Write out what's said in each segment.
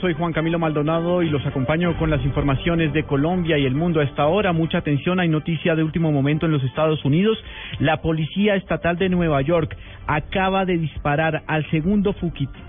Soy Juan Camilo Maldonado y los acompaño con las informaciones de Colombia y el mundo a esta hora. Mucha atención, hay noticia de último momento en los Estados Unidos. La Policía Estatal de Nueva York acaba de disparar al segundo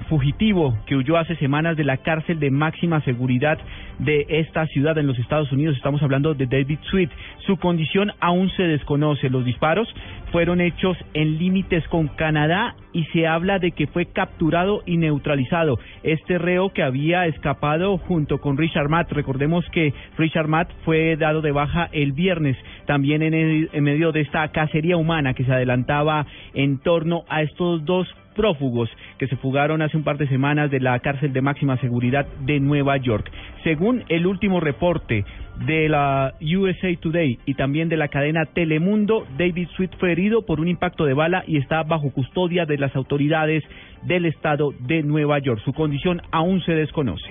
fugitivo que huyó hace semanas de la cárcel de máxima seguridad de esta ciudad en los Estados Unidos. Estamos hablando de David Sweet. Su condición aún se desconoce. Los disparos fueron hechos en límites con Canadá y se habla de que fue capturado y neutralizado. Este reo que había escapado junto con Richard Matt. Recordemos que Richard Matt fue dado de baja el viernes también en, en medio de esta cacería humana que se adelantaba en torno a estos dos prófugos que se fugaron hace un par de semanas de la cárcel de máxima seguridad de Nueva York. Según el último reporte de la USA Today y también de la cadena Telemundo, David Sweet fue herido por un impacto de bala y está bajo custodia de las autoridades del estado de Nueva York. Su condición aún se desconoce.